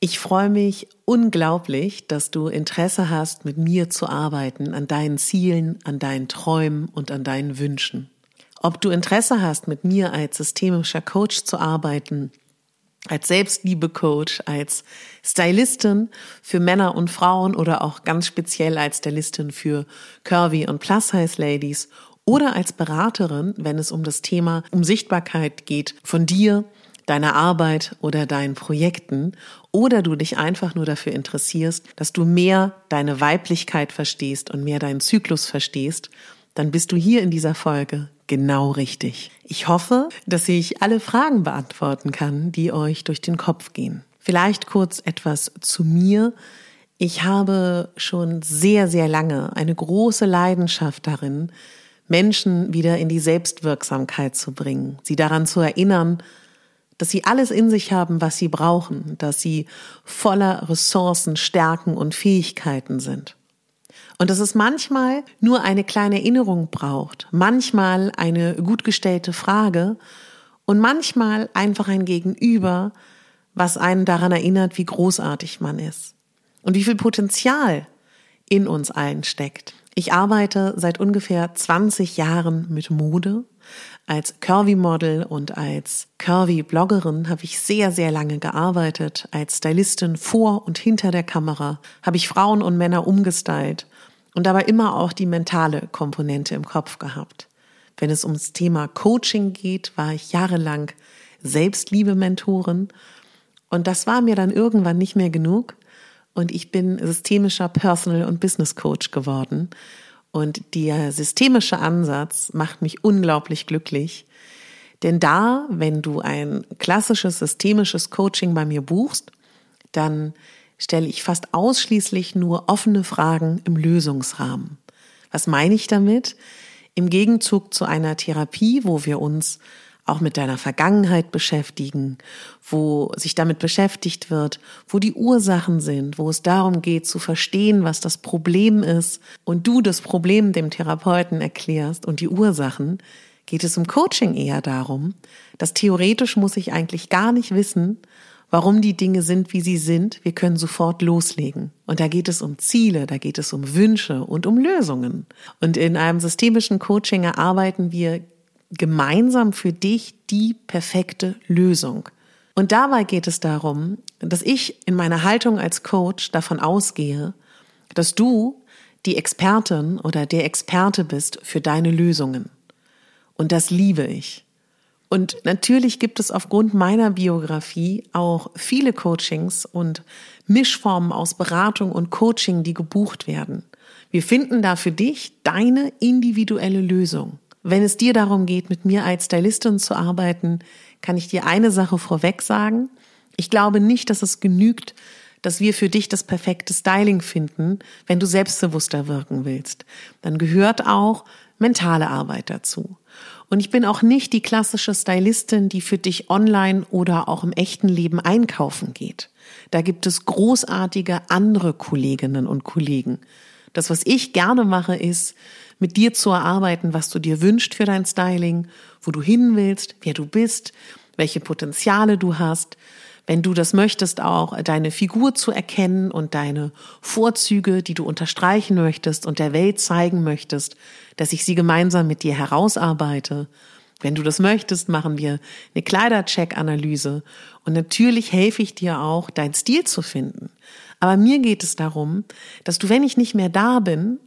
Ich freue mich unglaublich, dass du Interesse hast, mit mir zu arbeiten, an deinen Zielen, an deinen Träumen und an deinen Wünschen. Ob du Interesse hast, mit mir als systemischer Coach zu arbeiten, als Selbstliebe-Coach, als Stylistin für Männer und Frauen oder auch ganz speziell als Stylistin für Curvy und Plus-Size-Ladies oder als Beraterin, wenn es um das Thema um Sichtbarkeit geht, von dir, deiner Arbeit oder deinen Projekten oder du dich einfach nur dafür interessierst, dass du mehr deine Weiblichkeit verstehst und mehr deinen Zyklus verstehst, dann bist du hier in dieser Folge genau richtig. Ich hoffe, dass ich alle Fragen beantworten kann, die euch durch den Kopf gehen. Vielleicht kurz etwas zu mir. Ich habe schon sehr, sehr lange eine große Leidenschaft darin, Menschen wieder in die Selbstwirksamkeit zu bringen, sie daran zu erinnern, dass sie alles in sich haben, was sie brauchen, dass sie voller Ressourcen, Stärken und Fähigkeiten sind. Und dass es manchmal nur eine kleine Erinnerung braucht, manchmal eine gut gestellte Frage und manchmal einfach ein Gegenüber, was einen daran erinnert, wie großartig man ist und wie viel Potenzial in uns allen steckt. Ich arbeite seit ungefähr 20 Jahren mit Mode, als Curvy-Model und als Curvy-Bloggerin habe ich sehr, sehr lange gearbeitet. Als Stylistin vor und hinter der Kamera habe ich Frauen und Männer umgestylt und dabei immer auch die mentale Komponente im Kopf gehabt. Wenn es ums Thema Coaching geht, war ich jahrelang Selbstliebe-Mentorin und das war mir dann irgendwann nicht mehr genug und ich bin systemischer Personal- und Business Coach geworden und der systemische Ansatz macht mich unglaublich glücklich. Denn da, wenn du ein klassisches systemisches Coaching bei mir buchst, dann stelle ich fast ausschließlich nur offene Fragen im Lösungsrahmen. Was meine ich damit? Im Gegenzug zu einer Therapie, wo wir uns auch mit deiner Vergangenheit beschäftigen, wo sich damit beschäftigt wird, wo die Ursachen sind, wo es darum geht zu verstehen, was das Problem ist und du das Problem dem Therapeuten erklärst und die Ursachen, geht es im Coaching eher darum, dass theoretisch muss ich eigentlich gar nicht wissen, warum die Dinge sind, wie sie sind. Wir können sofort loslegen. Und da geht es um Ziele, da geht es um Wünsche und um Lösungen. Und in einem systemischen Coaching erarbeiten wir gemeinsam für dich die perfekte Lösung. Und dabei geht es darum, dass ich in meiner Haltung als Coach davon ausgehe, dass du die Expertin oder der Experte bist für deine Lösungen. Und das liebe ich. Und natürlich gibt es aufgrund meiner Biografie auch viele Coachings und Mischformen aus Beratung und Coaching, die gebucht werden. Wir finden da für dich deine individuelle Lösung. Wenn es dir darum geht, mit mir als Stylistin zu arbeiten, kann ich dir eine Sache vorweg sagen. Ich glaube nicht, dass es genügt, dass wir für dich das perfekte Styling finden, wenn du selbstbewusster wirken willst. Dann gehört auch mentale Arbeit dazu. Und ich bin auch nicht die klassische Stylistin, die für dich online oder auch im echten Leben einkaufen geht. Da gibt es großartige andere Kolleginnen und Kollegen. Das, was ich gerne mache, ist, mit dir zu erarbeiten, was du dir wünschst für dein Styling, wo du hin willst, wer du bist, welche Potenziale du hast. Wenn du das möchtest, auch deine Figur zu erkennen und deine Vorzüge, die du unterstreichen möchtest und der Welt zeigen möchtest, dass ich sie gemeinsam mit dir herausarbeite. Wenn du das möchtest, machen wir eine Kleidercheck-Analyse und natürlich helfe ich dir auch, deinen Stil zu finden. Aber mir geht es darum, dass du, wenn ich nicht mehr da bin,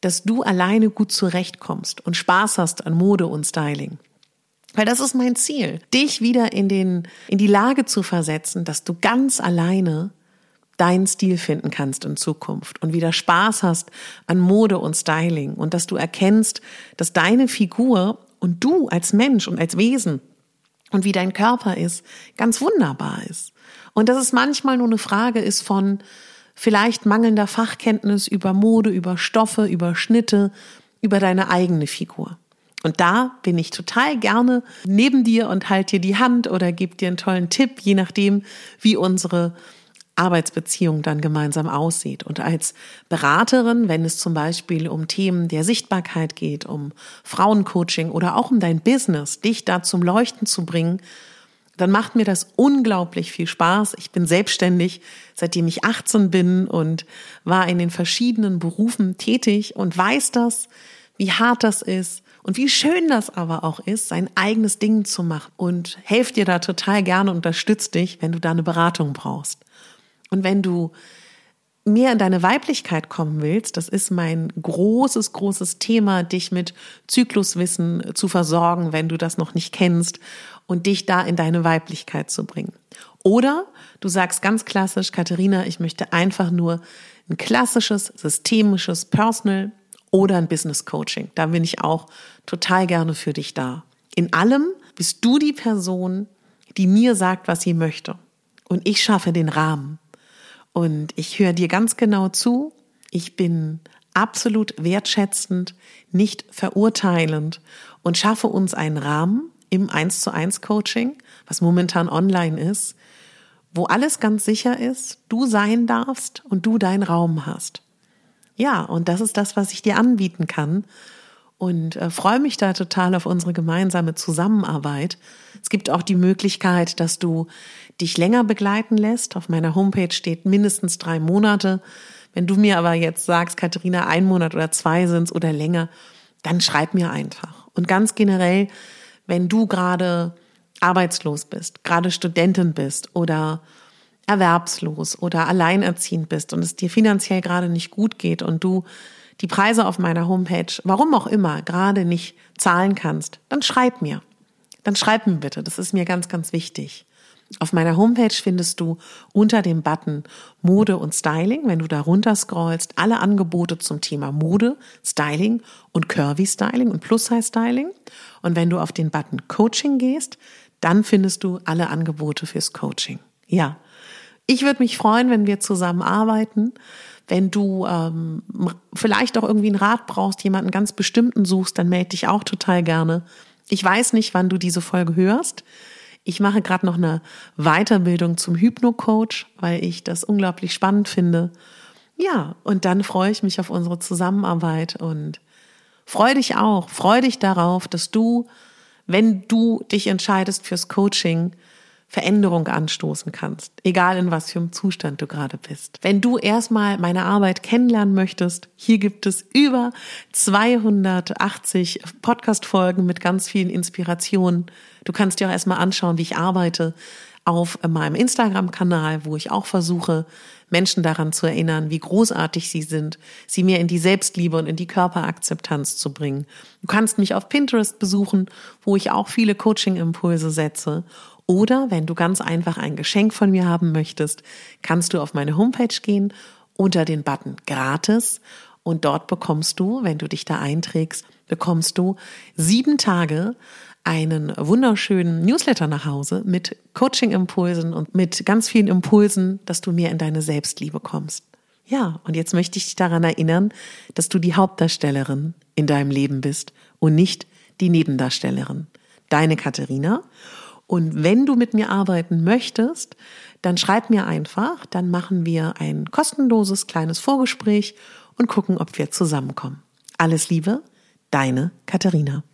dass du alleine gut zurechtkommst und Spaß hast an Mode und Styling. Weil das ist mein Ziel, dich wieder in den, in die Lage zu versetzen, dass du ganz alleine deinen Stil finden kannst in Zukunft und wieder Spaß hast an Mode und Styling und dass du erkennst, dass deine Figur und du als Mensch und als Wesen und wie dein Körper ist, ganz wunderbar ist. Und dass es manchmal nur eine Frage ist von vielleicht mangelnder Fachkenntnis über Mode, über Stoffe, über Schnitte, über deine eigene Figur. Und da bin ich total gerne neben dir und halt dir die Hand oder gebe dir einen tollen Tipp, je nachdem, wie unsere Arbeitsbeziehung dann gemeinsam aussieht. Und als Beraterin, wenn es zum Beispiel um Themen der Sichtbarkeit geht, um Frauencoaching oder auch um dein Business, dich da zum Leuchten zu bringen, dann macht mir das unglaublich viel Spaß. Ich bin selbstständig, seitdem ich 18 bin und war in den verschiedenen Berufen tätig und weiß das, wie hart das ist und wie schön das aber auch ist, sein eigenes Ding zu machen und helft dir da total gerne, unterstützt dich, wenn du da eine Beratung brauchst. Und wenn du mehr in deine Weiblichkeit kommen willst, das ist mein großes, großes Thema, dich mit Zykluswissen zu versorgen, wenn du das noch nicht kennst und dich da in deine Weiblichkeit zu bringen. Oder du sagst ganz klassisch, Katharina, ich möchte einfach nur ein klassisches, systemisches Personal oder ein Business Coaching. Da bin ich auch total gerne für dich da. In allem bist du die Person, die mir sagt, was sie möchte. Und ich schaffe den Rahmen. Und ich höre dir ganz genau zu. Ich bin absolut wertschätzend, nicht verurteilend und schaffe uns einen Rahmen im 1 zu 1 Coaching, was momentan online ist, wo alles ganz sicher ist, du sein darfst und du deinen Raum hast. Ja, und das ist das, was ich dir anbieten kann. Und äh, freue mich da total auf unsere gemeinsame Zusammenarbeit. Es gibt auch die Möglichkeit, dass du dich länger begleiten lässt. Auf meiner Homepage steht mindestens drei Monate. Wenn du mir aber jetzt sagst, Katharina, ein Monat oder zwei sind's oder länger, dann schreib mir einfach. Und ganz generell, wenn du gerade arbeitslos bist, gerade Studentin bist oder erwerbslos oder alleinerziehend bist und es dir finanziell gerade nicht gut geht und du die Preise auf meiner Homepage, warum auch immer, gerade nicht zahlen kannst, dann schreib mir. Dann schreib mir bitte. Das ist mir ganz, ganz wichtig. Auf meiner Homepage findest du unter dem Button Mode und Styling, wenn du da runter scrollst, alle Angebote zum Thema Mode, Styling und Curvy Styling und Plus-Size Styling. Und wenn du auf den Button Coaching gehst, dann findest du alle Angebote fürs Coaching. Ja, ich würde mich freuen, wenn wir zusammen arbeiten. Wenn du ähm, vielleicht auch irgendwie einen Rat brauchst, jemanden ganz bestimmten suchst, dann melde dich auch total gerne. Ich weiß nicht, wann du diese Folge hörst. Ich mache gerade noch eine Weiterbildung zum Hypno-Coach, weil ich das unglaublich spannend finde. Ja, und dann freue ich mich auf unsere Zusammenarbeit und freue dich auch, freue dich darauf, dass du, wenn du dich entscheidest fürs Coaching, Veränderung anstoßen kannst, egal in was für einem Zustand du gerade bist. Wenn du erstmal meine Arbeit kennenlernen möchtest, hier gibt es über 280 Podcast-Folgen mit ganz vielen Inspirationen. Du kannst dir auch erstmal anschauen, wie ich arbeite auf meinem Instagram-Kanal, wo ich auch versuche, Menschen daran zu erinnern, wie großartig sie sind, sie mehr in die Selbstliebe und in die Körperakzeptanz zu bringen. Du kannst mich auf Pinterest besuchen, wo ich auch viele Coaching-Impulse setze oder wenn du ganz einfach ein Geschenk von mir haben möchtest, kannst du auf meine Homepage gehen unter den Button gratis und dort bekommst du, wenn du dich da einträgst, bekommst du sieben Tage einen wunderschönen Newsletter nach Hause mit Coaching-Impulsen und mit ganz vielen Impulsen, dass du mehr in deine Selbstliebe kommst. Ja, und jetzt möchte ich dich daran erinnern, dass du die Hauptdarstellerin in deinem Leben bist und nicht die Nebendarstellerin. Deine Katharina. Und wenn du mit mir arbeiten möchtest, dann schreib mir einfach, dann machen wir ein kostenloses kleines Vorgespräch und gucken, ob wir zusammenkommen. Alles Liebe, deine Katharina.